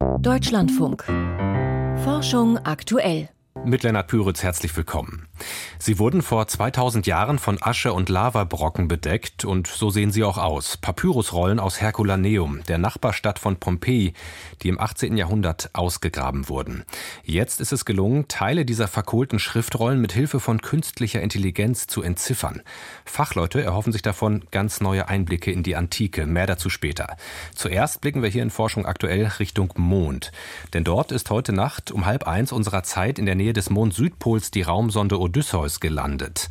Deutschlandfunk. Forschung aktuell. Mit Lennart Püritz herzlich willkommen. Sie wurden vor 2000 Jahren von Asche und Lavabrocken bedeckt und so sehen sie auch aus. Papyrusrollen aus Herculaneum, der Nachbarstadt von Pompeji, die im 18. Jahrhundert ausgegraben wurden. Jetzt ist es gelungen, Teile dieser verkohlten Schriftrollen mit Hilfe von künstlicher Intelligenz zu entziffern. Fachleute erhoffen sich davon ganz neue Einblicke in die Antike. Mehr dazu später. Zuerst blicken wir hier in Forschung aktuell Richtung Mond. Denn dort ist heute Nacht um halb eins unserer Zeit in der Nähe des Mond-Südpols die Raumsonde Odysseus gelandet.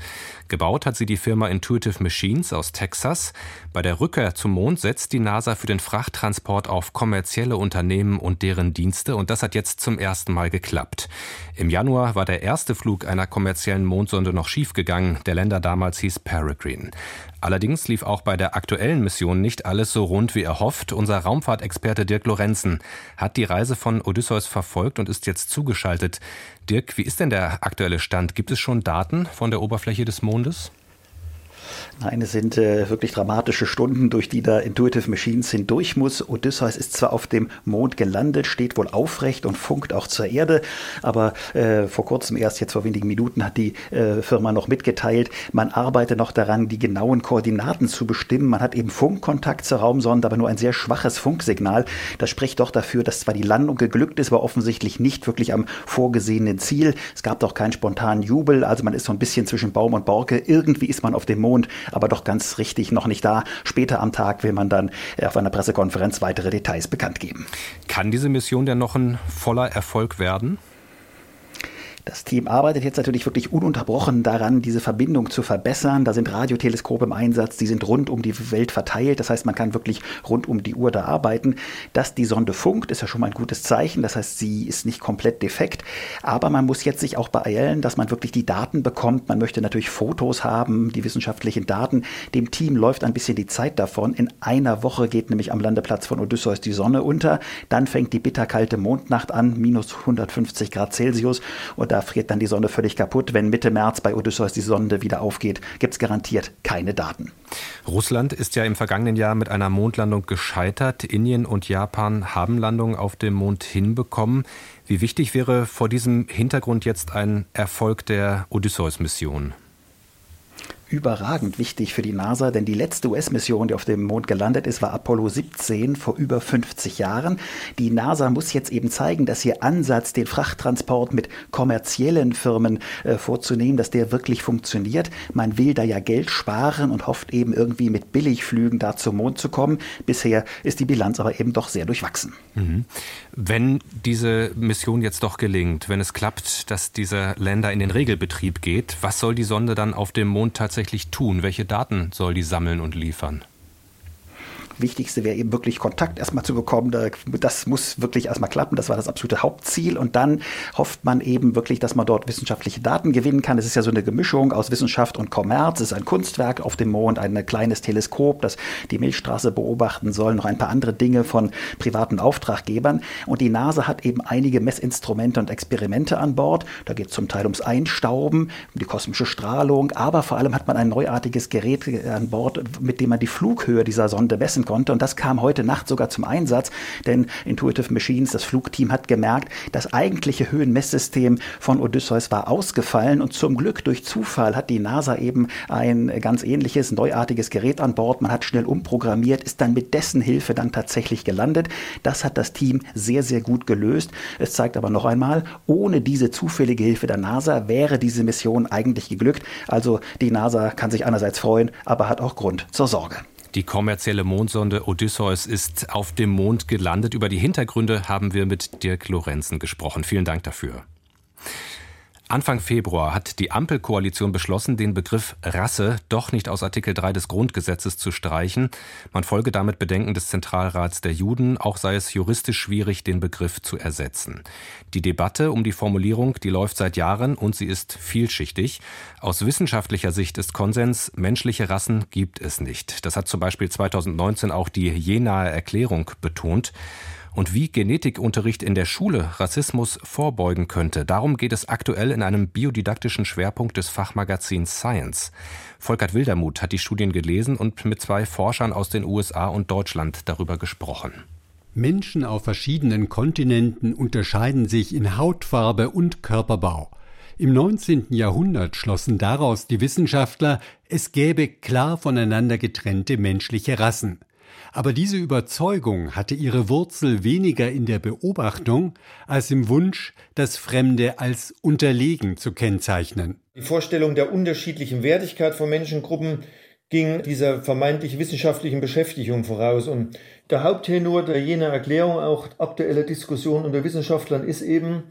Gebaut hat sie die Firma Intuitive Machines aus Texas. Bei der Rückkehr zum Mond setzt die NASA für den Frachttransport auf kommerzielle Unternehmen und deren Dienste und das hat jetzt zum ersten Mal geklappt. Im Januar war der erste Flug einer kommerziellen Mondsonde noch schiefgegangen. Der Länder damals hieß Peregrine. Allerdings lief auch bei der aktuellen Mission nicht alles so rund wie erhofft. Unser Raumfahrtexperte Dirk Lorenzen hat die Reise von Odysseus verfolgt und ist jetzt zugeschaltet. Dirk, wie ist denn der aktuelle Stand? Gibt es schon Daten von der Oberfläche des Mondes? Nein, es sind äh, wirklich dramatische Stunden, durch die da Intuitive Machines hindurch muss. Odysseus ist zwar auf dem Mond gelandet, steht wohl aufrecht und funkt auch zur Erde, aber äh, vor kurzem, erst jetzt vor wenigen Minuten, hat die äh, Firma noch mitgeteilt, man arbeite noch daran, die genauen Koordinaten zu bestimmen. Man hat eben Funkkontakt zur Raumsonde, aber nur ein sehr schwaches Funksignal. Das spricht doch dafür, dass zwar die Landung geglückt ist, aber offensichtlich nicht wirklich am vorgesehenen Ziel. Es gab doch keinen spontanen Jubel, also man ist so ein bisschen zwischen Baum und Borke. Irgendwie ist man auf dem Mond aber doch ganz richtig noch nicht da. Später am Tag will man dann äh, auf einer Pressekonferenz weitere Details bekannt geben. Kann diese Mission denn noch ein voller Erfolg werden? Das Team arbeitet jetzt natürlich wirklich ununterbrochen daran, diese Verbindung zu verbessern. Da sind Radioteleskope im Einsatz, die sind rund um die Welt verteilt. Das heißt, man kann wirklich rund um die Uhr da arbeiten. Dass die Sonde funkt, ist ja schon mal ein gutes Zeichen. Das heißt, sie ist nicht komplett defekt. Aber man muss jetzt sich auch beeilen, dass man wirklich die Daten bekommt. Man möchte natürlich Fotos haben, die wissenschaftlichen Daten. Dem Team läuft ein bisschen die Zeit davon. In einer Woche geht nämlich am Landeplatz von Odysseus die Sonne unter. Dann fängt die bitterkalte Mondnacht an, minus 150 Grad Celsius. Und da friert dann die Sonde völlig kaputt. Wenn Mitte März bei Odysseus die Sonde wieder aufgeht, gibt es garantiert keine Daten. Russland ist ja im vergangenen Jahr mit einer Mondlandung gescheitert. Indien und Japan haben Landungen auf dem Mond hinbekommen. Wie wichtig wäre vor diesem Hintergrund jetzt ein Erfolg der Odysseus-Mission? Überragend wichtig für die NASA, denn die letzte US-Mission, die auf dem Mond gelandet ist, war Apollo 17 vor über 50 Jahren. Die NASA muss jetzt eben zeigen, dass ihr Ansatz, den Frachttransport mit kommerziellen Firmen äh, vorzunehmen, dass der wirklich funktioniert. Man will da ja Geld sparen und hofft eben irgendwie mit Billigflügen da zum Mond zu kommen. Bisher ist die Bilanz aber eben doch sehr durchwachsen. Mhm. Wenn diese Mission jetzt doch gelingt, wenn es klappt, dass dieser Länder in den Regelbetrieb geht, was soll die Sonde dann auf dem Mond tatsächlich tun? Welche Daten soll die sammeln und liefern? Wichtigste wäre eben wirklich Kontakt erstmal zu bekommen. Das muss wirklich erstmal klappen. Das war das absolute Hauptziel. Und dann hofft man eben wirklich, dass man dort wissenschaftliche Daten gewinnen kann. Es ist ja so eine Gemischung aus Wissenschaft und Kommerz. Es ist ein Kunstwerk auf dem Mond, ein kleines Teleskop, das die Milchstraße beobachten soll, noch ein paar andere Dinge von privaten Auftraggebern. Und die NASA hat eben einige Messinstrumente und Experimente an Bord. Da geht es zum Teil ums Einstauben, um die kosmische Strahlung, aber vor allem hat man ein neuartiges Gerät an Bord, mit dem man die Flughöhe dieser Sonde messen konnte. Und das kam heute Nacht sogar zum Einsatz, denn Intuitive Machines, das Flugteam, hat gemerkt, das eigentliche Höhenmesssystem von Odysseus war ausgefallen und zum Glück durch Zufall hat die NASA eben ein ganz ähnliches, neuartiges Gerät an Bord. Man hat schnell umprogrammiert, ist dann mit dessen Hilfe dann tatsächlich gelandet. Das hat das Team sehr, sehr gut gelöst. Es zeigt aber noch einmal, ohne diese zufällige Hilfe der NASA wäre diese Mission eigentlich geglückt. Also die NASA kann sich einerseits freuen, aber hat auch Grund zur Sorge. Die kommerzielle Mondsonde Odysseus ist auf dem Mond gelandet. Über die Hintergründe haben wir mit Dirk Lorenzen gesprochen. Vielen Dank dafür. Anfang Februar hat die Ampelkoalition beschlossen, den Begriff Rasse doch nicht aus Artikel 3 des Grundgesetzes zu streichen. Man folge damit Bedenken des Zentralrats der Juden, auch sei es juristisch schwierig, den Begriff zu ersetzen. Die Debatte um die Formulierung, die läuft seit Jahren und sie ist vielschichtig. Aus wissenschaftlicher Sicht ist Konsens, menschliche Rassen gibt es nicht. Das hat zum Beispiel 2019 auch die Jenaer Erklärung betont und wie Genetikunterricht in der Schule Rassismus vorbeugen könnte. Darum geht es aktuell in einem biodidaktischen Schwerpunkt des Fachmagazins Science. Volkert Wildermuth hat die Studien gelesen und mit zwei Forschern aus den USA und Deutschland darüber gesprochen. Menschen auf verschiedenen Kontinenten unterscheiden sich in Hautfarbe und Körperbau. Im 19. Jahrhundert schlossen daraus die Wissenschaftler, es gäbe klar voneinander getrennte menschliche Rassen. Aber diese Überzeugung hatte ihre Wurzel weniger in der Beobachtung als im Wunsch, das Fremde als unterlegen zu kennzeichnen. Die Vorstellung der unterschiedlichen Wertigkeit von Menschengruppen ging dieser vermeintlich wissenschaftlichen Beschäftigung voraus. Und der Haupttenor der jener Erklärung, auch aktueller Diskussion unter Wissenschaftlern, ist eben,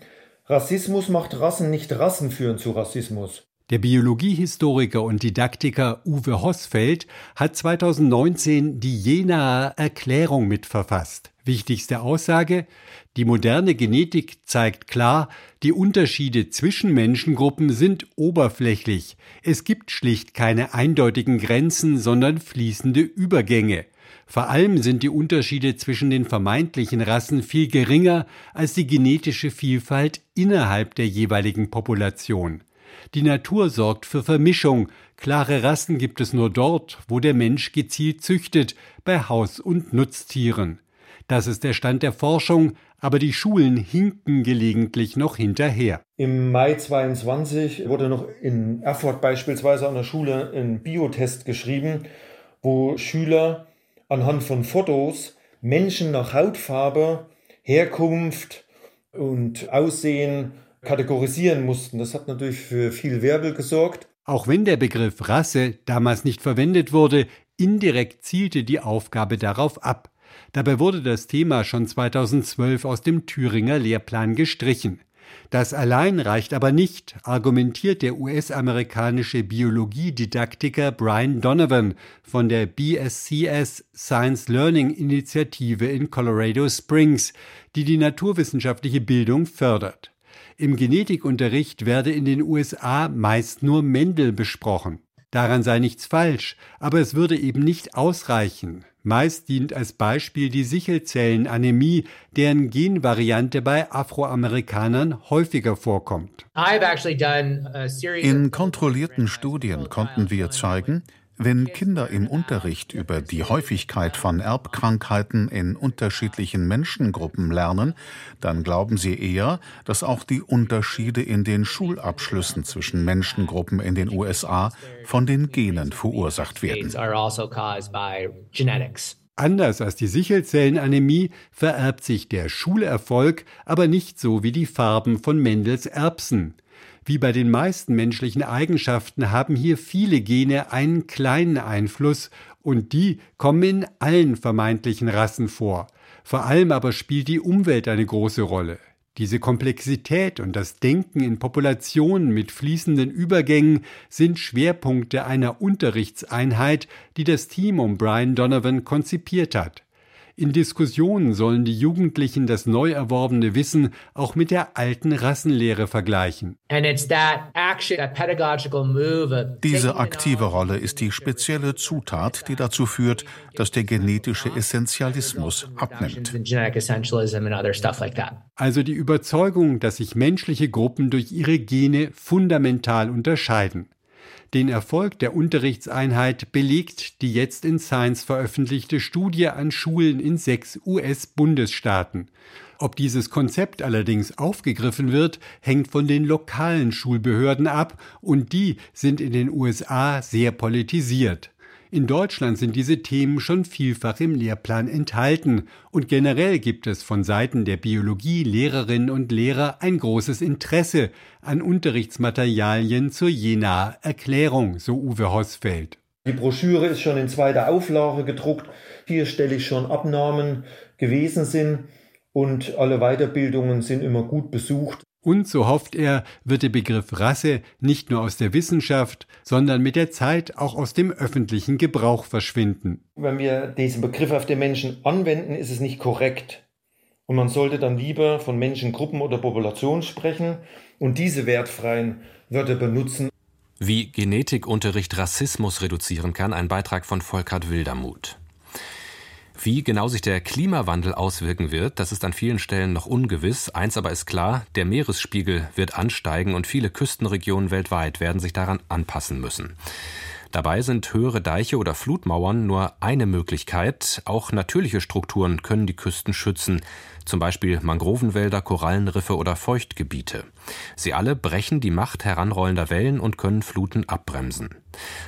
Rassismus macht Rassen nicht Rassen führen zu Rassismus. Der Biologiehistoriker und Didaktiker Uwe Hossfeld hat 2019 die Jenaer Erklärung mitverfasst. Wichtigste Aussage, die moderne Genetik zeigt klar, die Unterschiede zwischen Menschengruppen sind oberflächlich. Es gibt schlicht keine eindeutigen Grenzen, sondern fließende Übergänge. Vor allem sind die Unterschiede zwischen den vermeintlichen Rassen viel geringer als die genetische Vielfalt innerhalb der jeweiligen Population. Die Natur sorgt für Vermischung. Klare Rassen gibt es nur dort, wo der Mensch gezielt züchtet, bei Haus- und Nutztieren. Das ist der Stand der Forschung, aber die Schulen hinken gelegentlich noch hinterher. Im Mai 22 wurde noch in Erfurt beispielsweise an der Schule ein Biotest geschrieben, wo Schüler anhand von Fotos Menschen nach Hautfarbe, Herkunft und Aussehen kategorisieren mussten. Das hat natürlich für viel Wirbel gesorgt. Auch wenn der Begriff Rasse damals nicht verwendet wurde, indirekt zielte die Aufgabe darauf ab. Dabei wurde das Thema schon 2012 aus dem Thüringer Lehrplan gestrichen. Das allein reicht aber nicht, argumentiert der US-amerikanische Biologiedidaktiker Brian Donovan von der BSCS Science Learning Initiative in Colorado Springs, die die naturwissenschaftliche Bildung fördert. Im Genetikunterricht werde in den USA meist nur Mendel besprochen. Daran sei nichts falsch, aber es würde eben nicht ausreichen. Meist dient als Beispiel die Sichelzellenanämie, deren Genvariante bei Afroamerikanern häufiger vorkommt. In kontrollierten Studien konnten wir zeigen, wenn Kinder im Unterricht über die Häufigkeit von Erbkrankheiten in unterschiedlichen Menschengruppen lernen, dann glauben sie eher, dass auch die Unterschiede in den Schulabschlüssen zwischen Menschengruppen in den USA von den Genen verursacht werden. Also Anders als die Sichelzellenanämie vererbt sich der Schulerfolg aber nicht so wie die Farben von Mendels Erbsen. Wie bei den meisten menschlichen Eigenschaften haben hier viele Gene einen kleinen Einfluss und die kommen in allen vermeintlichen Rassen vor. Vor allem aber spielt die Umwelt eine große Rolle. Diese Komplexität und das Denken in Populationen mit fließenden Übergängen sind Schwerpunkte einer Unterrichtseinheit, die das Team um Brian Donovan konzipiert hat. In Diskussionen sollen die Jugendlichen das neu erworbene Wissen auch mit der alten Rassenlehre vergleichen. Diese aktive Rolle ist die spezielle Zutat, die dazu führt, dass der genetische Essentialismus abnimmt. Also die Überzeugung, dass sich menschliche Gruppen durch ihre Gene fundamental unterscheiden. Den Erfolg der Unterrichtseinheit belegt die jetzt in Science veröffentlichte Studie an Schulen in sechs US-Bundesstaaten. Ob dieses Konzept allerdings aufgegriffen wird, hängt von den lokalen Schulbehörden ab, und die sind in den USA sehr politisiert. In Deutschland sind diese Themen schon vielfach im Lehrplan enthalten und generell gibt es von Seiten der Biologie Lehrerinnen und Lehrer ein großes Interesse an Unterrichtsmaterialien zur Jenaer Erklärung, so Uwe Hossfeld. Die Broschüre ist schon in zweiter Auflage gedruckt. Hier stelle ich schon Abnahmen gewesen sind und alle Weiterbildungen sind immer gut besucht. Und, so hofft er, wird der Begriff Rasse nicht nur aus der Wissenschaft, sondern mit der Zeit auch aus dem öffentlichen Gebrauch verschwinden. Wenn wir diesen Begriff auf den Menschen anwenden, ist es nicht korrekt. Und man sollte dann lieber von Menschengruppen oder Populationen sprechen und diese wertfreien Wörter benutzen. Wie Genetikunterricht Rassismus reduzieren kann, ein Beitrag von Volkert Wildermuth. Wie genau sich der Klimawandel auswirken wird, das ist an vielen Stellen noch ungewiss. Eins aber ist klar, der Meeresspiegel wird ansteigen und viele Küstenregionen weltweit werden sich daran anpassen müssen. Dabei sind höhere Deiche oder Flutmauern nur eine Möglichkeit. Auch natürliche Strukturen können die Küsten schützen, zum Beispiel Mangrovenwälder, Korallenriffe oder Feuchtgebiete. Sie alle brechen die Macht heranrollender Wellen und können Fluten abbremsen.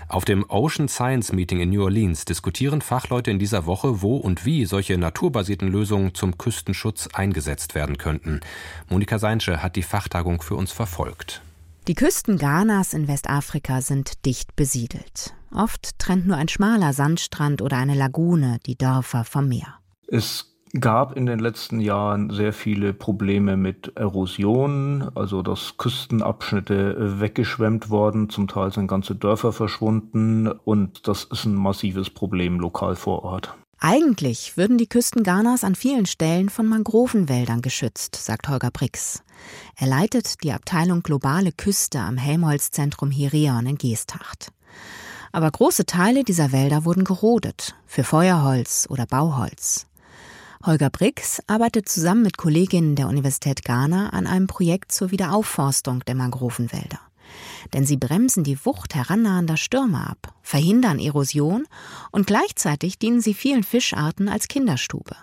Auf dem Ocean Science Meeting in New Orleans diskutieren Fachleute in dieser Woche, wo und wie solche naturbasierten Lösungen zum Küstenschutz eingesetzt werden könnten. Monika Seinsche hat die Fachtagung für uns verfolgt. Die Küsten Ghanas in Westafrika sind dicht besiedelt. Oft trennt nur ein schmaler Sandstrand oder eine Lagune die Dörfer vom Meer. Es gab in den letzten Jahren sehr viele Probleme mit Erosion, also dass Küstenabschnitte weggeschwemmt worden, zum Teil sind ganze Dörfer verschwunden und das ist ein massives Problem lokal vor Ort. Eigentlich würden die Küsten Ghanas an vielen Stellen von Mangrovenwäldern geschützt, sagt Holger Brix. Er leitet die Abteilung Globale Küste am Helmholtz-Zentrum Hirion in Geesthacht. Aber große Teile dieser Wälder wurden gerodet, für Feuerholz oder Bauholz. Holger Brix arbeitet zusammen mit Kolleginnen der Universität Ghana an einem Projekt zur Wiederaufforstung der Mangrovenwälder denn sie bremsen die Wucht herannahender Stürme ab, verhindern Erosion und gleichzeitig dienen sie vielen Fischarten als Kinderstube.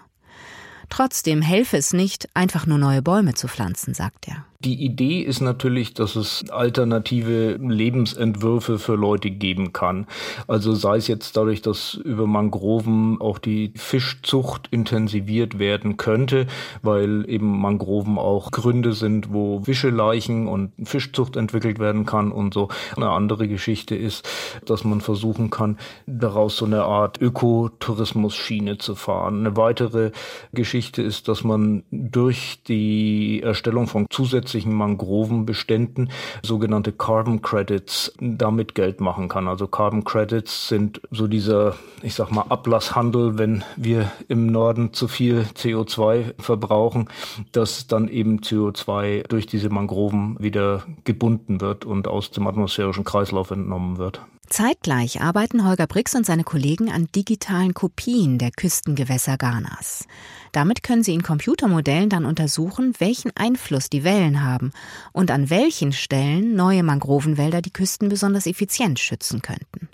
Trotzdem helfe es nicht, einfach nur neue Bäume zu pflanzen, sagt er. Die Idee ist natürlich, dass es alternative Lebensentwürfe für Leute geben kann. Also sei es jetzt dadurch, dass über Mangroven auch die Fischzucht intensiviert werden könnte, weil eben Mangroven auch Gründe sind, wo Fischeleichen und Fischzucht entwickelt werden kann und so. Eine andere Geschichte ist, dass man versuchen kann, daraus so eine Art Ökotourismus-Schiene zu fahren. Eine weitere Geschichte ist, dass man durch die Erstellung von zusätzlichen zusätzlichen Mangrovenbeständen sogenannte Carbon Credits damit Geld machen kann. Also Carbon Credits sind so dieser, ich sag mal, Ablasshandel, wenn wir im Norden zu viel CO2 verbrauchen, dass dann eben CO2 durch diese Mangroven wieder gebunden wird und aus dem atmosphärischen Kreislauf entnommen wird. Zeitgleich arbeiten Holger Brix und seine Kollegen an digitalen Kopien der Küstengewässer Ghanas. Damit können sie in Computermodellen dann untersuchen, welchen Einfluss die Wellen haben und an welchen Stellen neue Mangrovenwälder die Küsten besonders effizient schützen könnten.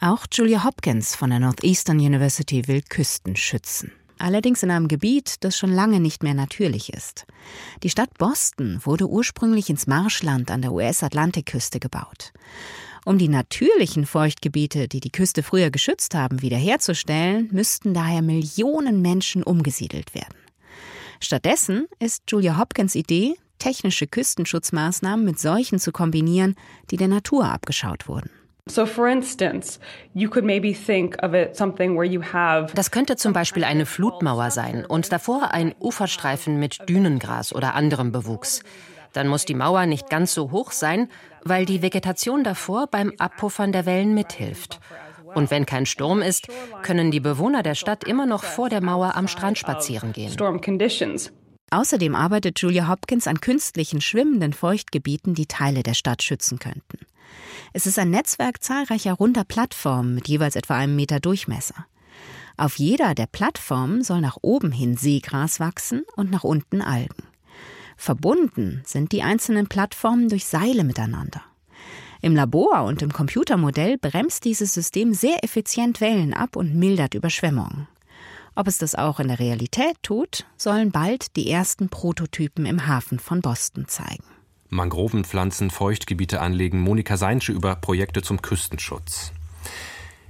Auch Julia Hopkins von der Northeastern University will Küsten schützen. Allerdings in einem Gebiet, das schon lange nicht mehr natürlich ist. Die Stadt Boston wurde ursprünglich ins Marschland an der US-Atlantikküste gebaut. Um die natürlichen Feuchtgebiete, die die Küste früher geschützt haben, wiederherzustellen, müssten daher Millionen Menschen umgesiedelt werden. Stattdessen ist Julia Hopkins Idee, technische Küstenschutzmaßnahmen mit solchen zu kombinieren, die der Natur abgeschaut wurden. Das könnte zum Beispiel eine Flutmauer sein und davor ein Uferstreifen mit Dünengras oder anderem Bewuchs. Dann muss die Mauer nicht ganz so hoch sein, weil die Vegetation davor beim Abpuffern der Wellen mithilft. Und wenn kein Sturm ist, können die Bewohner der Stadt immer noch vor der Mauer am Strand spazieren gehen. Außerdem arbeitet Julia Hopkins an künstlichen schwimmenden Feuchtgebieten, die Teile der Stadt schützen könnten. Es ist ein Netzwerk zahlreicher runder Plattformen mit jeweils etwa einem Meter Durchmesser. Auf jeder der Plattformen soll nach oben hin Seegras wachsen und nach unten Algen. Verbunden sind die einzelnen Plattformen durch Seile miteinander. Im Labor und im Computermodell bremst dieses System sehr effizient Wellen ab und mildert Überschwemmungen. Ob es das auch in der Realität tut, sollen bald die ersten Prototypen im Hafen von Boston zeigen. Mangrovenpflanzen, Feuchtgebiete anlegen, Monika Seinsche über Projekte zum Küstenschutz.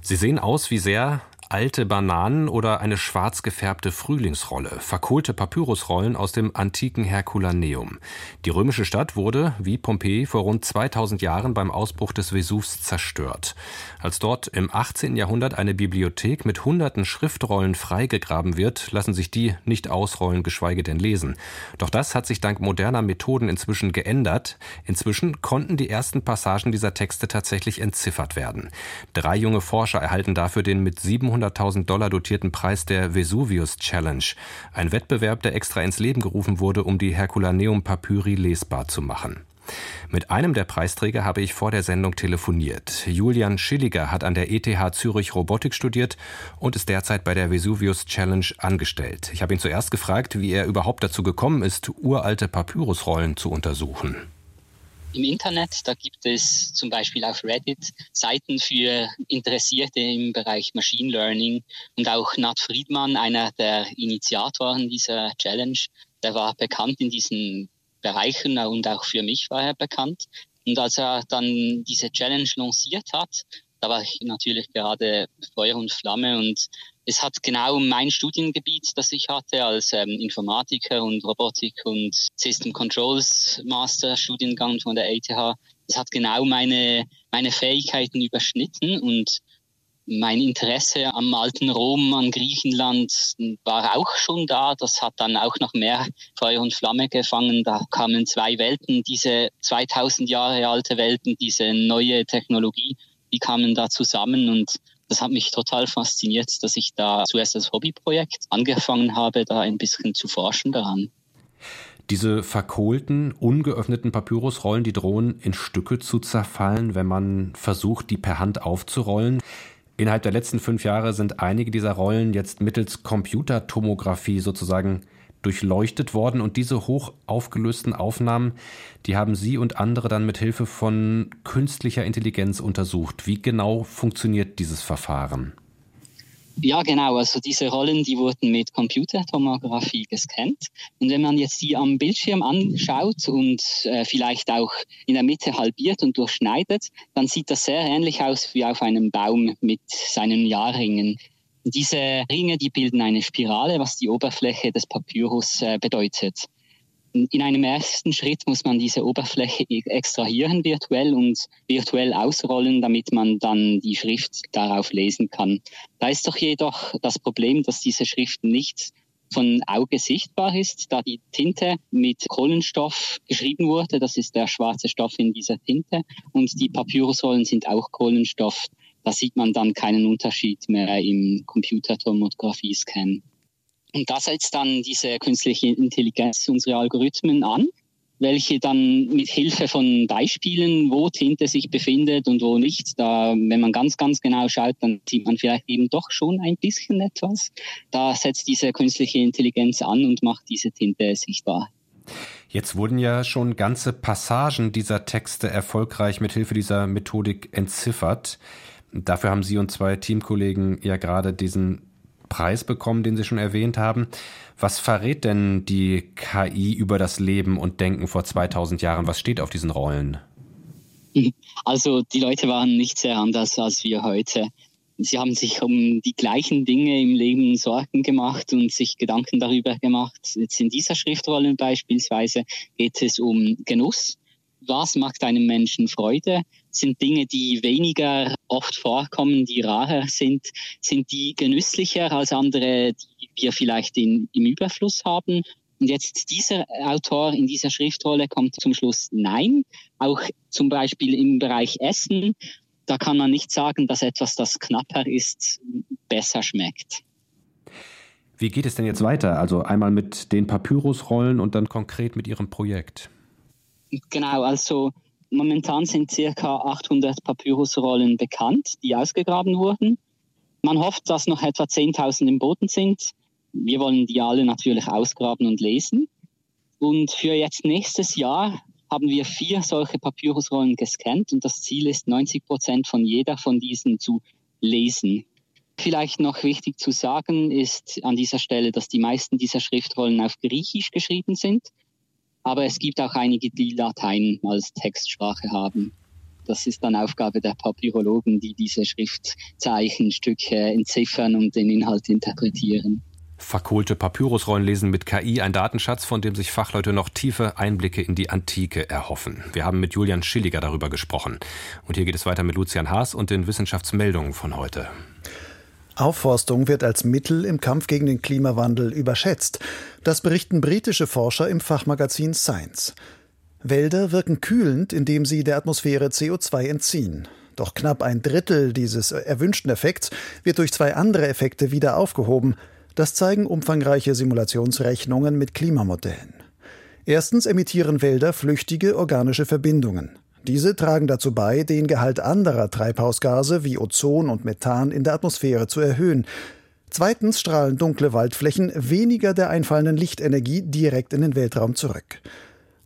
Sie sehen aus wie sehr alte Bananen oder eine schwarz gefärbte Frühlingsrolle, verkohlte Papyrusrollen aus dem antiken Herculaneum. Die römische Stadt wurde, wie Pompeji, vor rund 2000 Jahren beim Ausbruch des Vesuvs zerstört. Als dort im 18. Jahrhundert eine Bibliothek mit hunderten Schriftrollen freigegraben wird, lassen sich die nicht ausrollen, geschweige denn lesen. Doch das hat sich dank moderner Methoden inzwischen geändert. Inzwischen konnten die ersten Passagen dieser Texte tatsächlich entziffert werden. Drei junge Forscher erhalten dafür den mit 700 200.000 Dollar dotierten Preis der Vesuvius Challenge, ein Wettbewerb, der extra ins Leben gerufen wurde, um die Herculaneum Papyri lesbar zu machen. Mit einem der Preisträger habe ich vor der Sendung telefoniert. Julian Schilliger hat an der ETH Zürich Robotik studiert und ist derzeit bei der Vesuvius Challenge angestellt. Ich habe ihn zuerst gefragt, wie er überhaupt dazu gekommen ist, uralte Papyrusrollen zu untersuchen. Im Internet. Da gibt es zum Beispiel auf Reddit Seiten für Interessierte im Bereich Machine Learning. Und auch Nat Friedman, einer der Initiatoren dieser Challenge, der war bekannt in diesen Bereichen und auch für mich war er bekannt. Und als er dann diese Challenge lanciert hat, da war ich natürlich gerade Feuer und Flamme und es hat genau mein Studiengebiet, das ich hatte als ähm, Informatiker und Robotik und System Controls Master Studiengang von der ETH. Das hat genau meine, meine Fähigkeiten überschnitten und mein Interesse am alten Rom, an Griechenland war auch schon da. Das hat dann auch noch mehr Feuer und Flamme gefangen. Da kamen zwei Welten, diese 2000 Jahre alte Welten, diese neue Technologie, die kamen da zusammen und das hat mich total fasziniert, dass ich da zuerst als Hobbyprojekt angefangen habe, da ein bisschen zu forschen daran. Diese verkohlten, ungeöffneten Papyrusrollen, die drohen in Stücke zu zerfallen, wenn man versucht, die per Hand aufzurollen. Innerhalb der letzten fünf Jahre sind einige dieser Rollen jetzt mittels Computertomographie sozusagen durchleuchtet worden und diese hoch aufgelösten Aufnahmen, die haben Sie und andere dann mit Hilfe von künstlicher Intelligenz untersucht. Wie genau funktioniert dieses Verfahren? Ja, genau. Also diese Rollen, die wurden mit Computertomographie gescannt. Und wenn man jetzt die am Bildschirm anschaut und äh, vielleicht auch in der Mitte halbiert und durchschneidet, dann sieht das sehr ähnlich aus wie auf einem Baum mit seinen Jahrringen. Diese Ringe, die bilden eine Spirale, was die Oberfläche des Papyrus äh, bedeutet. In einem ersten Schritt muss man diese Oberfläche e-, extrahieren virtuell und virtuell ausrollen, damit man dann die Schrift darauf lesen kann. Da ist doch jedoch das Problem, dass diese Schrift nicht von Auge sichtbar ist, da die Tinte mit Kohlenstoff geschrieben wurde. Das ist der schwarze Stoff in dieser Tinte. Und die Papyrusrollen sind auch Kohlenstoff. Da sieht man dann keinen Unterschied mehr im Computertomographie-Scan. Und da setzt dann diese künstliche Intelligenz unsere Algorithmen an, welche dann mit Hilfe von Beispielen, wo Tinte sich befindet und wo nicht, da, wenn man ganz, ganz genau schaut, dann sieht man vielleicht eben doch schon ein bisschen etwas. Da setzt diese künstliche Intelligenz an und macht diese Tinte sichtbar. Jetzt wurden ja schon ganze Passagen dieser Texte erfolgreich mit Hilfe dieser Methodik entziffert. Dafür haben Sie und zwei Teamkollegen ja gerade diesen Preis bekommen, den Sie schon erwähnt haben. Was verrät denn die KI über das Leben und Denken vor 2000 Jahren? Was steht auf diesen Rollen? Also die Leute waren nicht sehr anders als wir heute. Sie haben sich um die gleichen Dinge im Leben Sorgen gemacht und sich Gedanken darüber gemacht. Jetzt in dieser Schriftrolle beispielsweise geht es um Genuss was macht einem Menschen Freude? Sind Dinge, die weniger oft vorkommen, die rarer sind? Sind die genüsslicher als andere, die wir vielleicht in, im Überfluss haben? Und jetzt dieser Autor in dieser Schriftrolle kommt zum Schluss Nein. Auch zum Beispiel im Bereich Essen, da kann man nicht sagen, dass etwas, das knapper ist, besser schmeckt. Wie geht es denn jetzt weiter? Also einmal mit den Papyrusrollen und dann konkret mit Ihrem Projekt. Genau, also momentan sind circa 800 Papyrusrollen bekannt, die ausgegraben wurden. Man hofft, dass noch etwa 10.000 im Boden sind. Wir wollen die alle natürlich ausgraben und lesen. Und für jetzt nächstes Jahr haben wir vier solche Papyrusrollen gescannt und das Ziel ist, 90 Prozent von jeder von diesen zu lesen. Vielleicht noch wichtig zu sagen ist an dieser Stelle, dass die meisten dieser Schriftrollen auf Griechisch geschrieben sind. Aber es gibt auch einige, die Latein als Textsprache haben. Das ist dann Aufgabe der Papyrologen, die diese Schriftzeichenstücke entziffern und den Inhalt interpretieren. Verkohlte Papyrusrollen lesen mit KI, ein Datenschatz, von dem sich Fachleute noch tiefe Einblicke in die Antike erhoffen. Wir haben mit Julian Schilliger darüber gesprochen. Und hier geht es weiter mit Lucian Haas und den Wissenschaftsmeldungen von heute. Aufforstung wird als Mittel im Kampf gegen den Klimawandel überschätzt. Das berichten britische Forscher im Fachmagazin Science. Wälder wirken kühlend, indem sie der Atmosphäre CO2 entziehen. Doch knapp ein Drittel dieses erwünschten Effekts wird durch zwei andere Effekte wieder aufgehoben. Das zeigen umfangreiche Simulationsrechnungen mit Klimamodellen. Erstens emittieren Wälder flüchtige organische Verbindungen. Diese tragen dazu bei, den Gehalt anderer Treibhausgase wie Ozon und Methan in der Atmosphäre zu erhöhen. Zweitens strahlen dunkle Waldflächen weniger der einfallenden Lichtenergie direkt in den Weltraum zurück.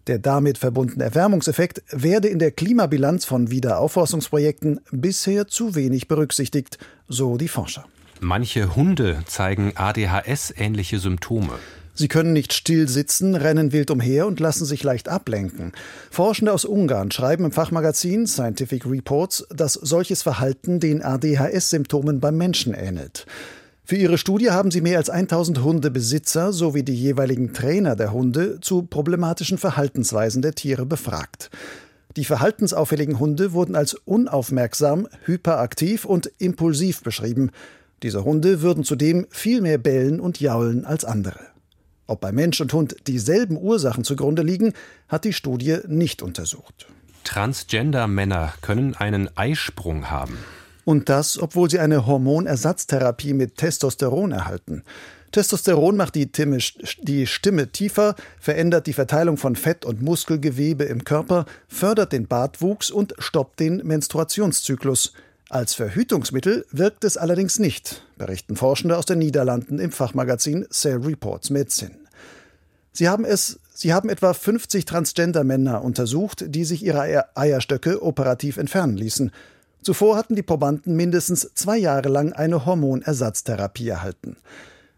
Der damit verbundene Erwärmungseffekt werde in der Klimabilanz von Wiederaufforstungsprojekten bisher zu wenig berücksichtigt, so die Forscher. Manche Hunde zeigen ADHS-ähnliche Symptome. Sie können nicht still sitzen, rennen wild umher und lassen sich leicht ablenken. Forschende aus Ungarn schreiben im Fachmagazin Scientific Reports, dass solches Verhalten den ADHS-Symptomen beim Menschen ähnelt. Für ihre Studie haben sie mehr als 1000 Hundebesitzer sowie die jeweiligen Trainer der Hunde zu problematischen Verhaltensweisen der Tiere befragt. Die verhaltensauffälligen Hunde wurden als unaufmerksam, hyperaktiv und impulsiv beschrieben. Diese Hunde würden zudem viel mehr bellen und jaulen als andere. Ob bei Mensch und Hund dieselben Ursachen zugrunde liegen, hat die Studie nicht untersucht. Transgender-Männer können einen Eisprung haben. Und das, obwohl sie eine Hormonersatztherapie mit Testosteron erhalten. Testosteron macht die, die, Stimme tiefer, verändert die Verteilung von Fett- und Muskelgewebe im Körper, fördert den Bartwuchs und stoppt den Menstruationszyklus. Als Verhütungsmittel wirkt es allerdings nicht, berichten Forschende aus den Niederlanden im Fachmagazin Cell Reports Medicine. Sie haben es Sie haben etwa 50 Transgender-Männer untersucht, die sich ihre Eierstöcke operativ entfernen ließen. Zuvor hatten die Probanden mindestens zwei Jahre lang eine Hormonersatztherapie erhalten.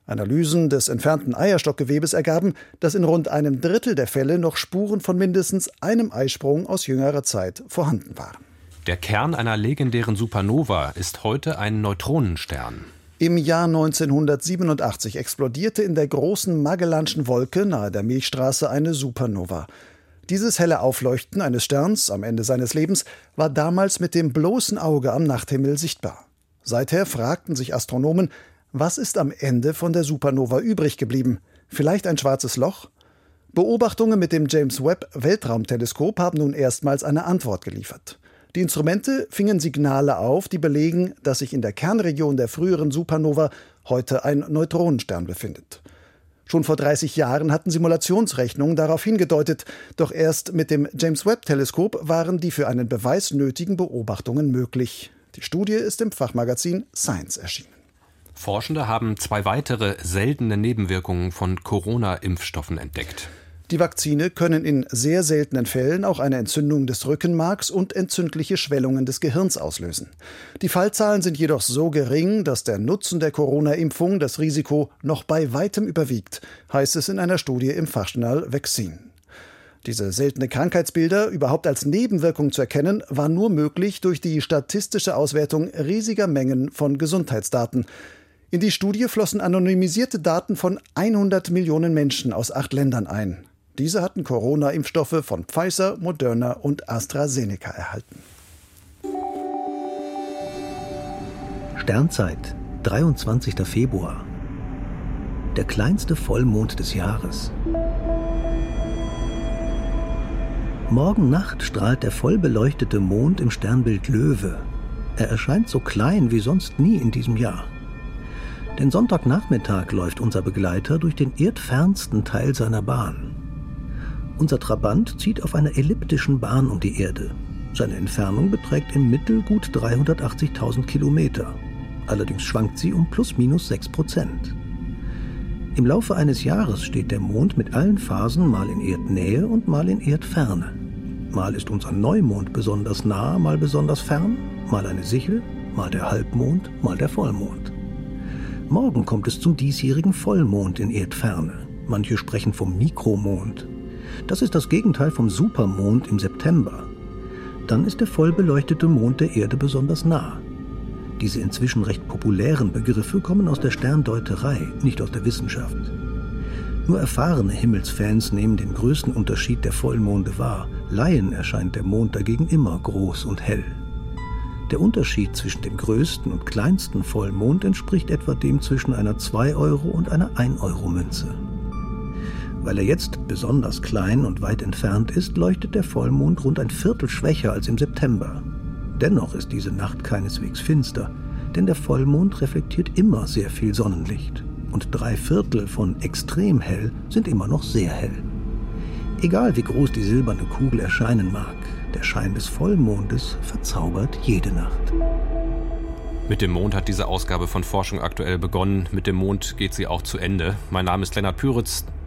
Analysen des entfernten Eierstockgewebes ergaben, dass in rund einem Drittel der Fälle noch Spuren von mindestens einem Eisprung aus jüngerer Zeit vorhanden waren. Der Kern einer legendären Supernova ist heute ein Neutronenstern. Im Jahr 1987 explodierte in der großen Magellanschen Wolke nahe der Milchstraße eine Supernova. Dieses helle Aufleuchten eines Sterns am Ende seines Lebens war damals mit dem bloßen Auge am Nachthimmel sichtbar. Seither fragten sich Astronomen, was ist am Ende von der Supernova übrig geblieben? Vielleicht ein schwarzes Loch? Beobachtungen mit dem James Webb Weltraumteleskop haben nun erstmals eine Antwort geliefert. Die Instrumente fingen Signale auf, die belegen, dass sich in der Kernregion der früheren Supernova heute ein Neutronenstern befindet. Schon vor 30 Jahren hatten Simulationsrechnungen darauf hingedeutet, doch erst mit dem James Webb Teleskop waren die für einen Beweis nötigen Beobachtungen möglich. Die Studie ist im Fachmagazin Science erschienen. Forschende haben zwei weitere seltene Nebenwirkungen von Corona-Impfstoffen entdeckt. Die Vakzine können in sehr seltenen Fällen auch eine Entzündung des Rückenmarks und entzündliche Schwellungen des Gehirns auslösen. Die Fallzahlen sind jedoch so gering, dass der Nutzen der Corona-Impfung das Risiko noch bei weitem überwiegt, heißt es in einer Studie im Fachjournal Vaccine. Diese seltene Krankheitsbilder überhaupt als Nebenwirkung zu erkennen, war nur möglich durch die statistische Auswertung riesiger Mengen von Gesundheitsdaten. In die Studie flossen anonymisierte Daten von 100 Millionen Menschen aus acht Ländern ein. Diese hatten Corona-Impfstoffe von Pfizer, Moderna und AstraZeneca erhalten. Sternzeit, 23. Februar. Der kleinste Vollmond des Jahres. Morgen Nacht strahlt der vollbeleuchtete Mond im Sternbild Löwe. Er erscheint so klein wie sonst nie in diesem Jahr. Den Sonntagnachmittag läuft unser Begleiter durch den erdfernsten Teil seiner Bahn. Unser Trabant zieht auf einer elliptischen Bahn um die Erde. Seine Entfernung beträgt im Mittel gut 380.000 Kilometer. Allerdings schwankt sie um plus minus 6 Prozent. Im Laufe eines Jahres steht der Mond mit allen Phasen mal in Erdnähe und mal in Erdferne. Mal ist unser Neumond besonders nah, mal besonders fern, mal eine Sichel, mal der Halbmond, mal der Vollmond. Morgen kommt es zum diesjährigen Vollmond in Erdferne. Manche sprechen vom Mikromond. Das ist das Gegenteil vom Supermond im September. Dann ist der vollbeleuchtete Mond der Erde besonders nah. Diese inzwischen recht populären Begriffe kommen aus der Sterndeuterei, nicht aus der Wissenschaft. Nur erfahrene Himmelsfans nehmen den größten Unterschied der Vollmonde wahr. Laien erscheint der Mond dagegen immer groß und hell. Der Unterschied zwischen dem größten und kleinsten Vollmond entspricht etwa dem zwischen einer 2 Euro und einer 1 Euro Münze. Weil er jetzt besonders klein und weit entfernt ist, leuchtet der Vollmond rund ein Viertel schwächer als im September. Dennoch ist diese Nacht keineswegs finster, denn der Vollmond reflektiert immer sehr viel Sonnenlicht und drei Viertel von extrem hell sind immer noch sehr hell. Egal wie groß die silberne Kugel erscheinen mag, der Schein des Vollmondes verzaubert jede Nacht. Mit dem Mond hat diese Ausgabe von Forschung aktuell begonnen. Mit dem Mond geht sie auch zu Ende. Mein Name ist Lennart Püritz.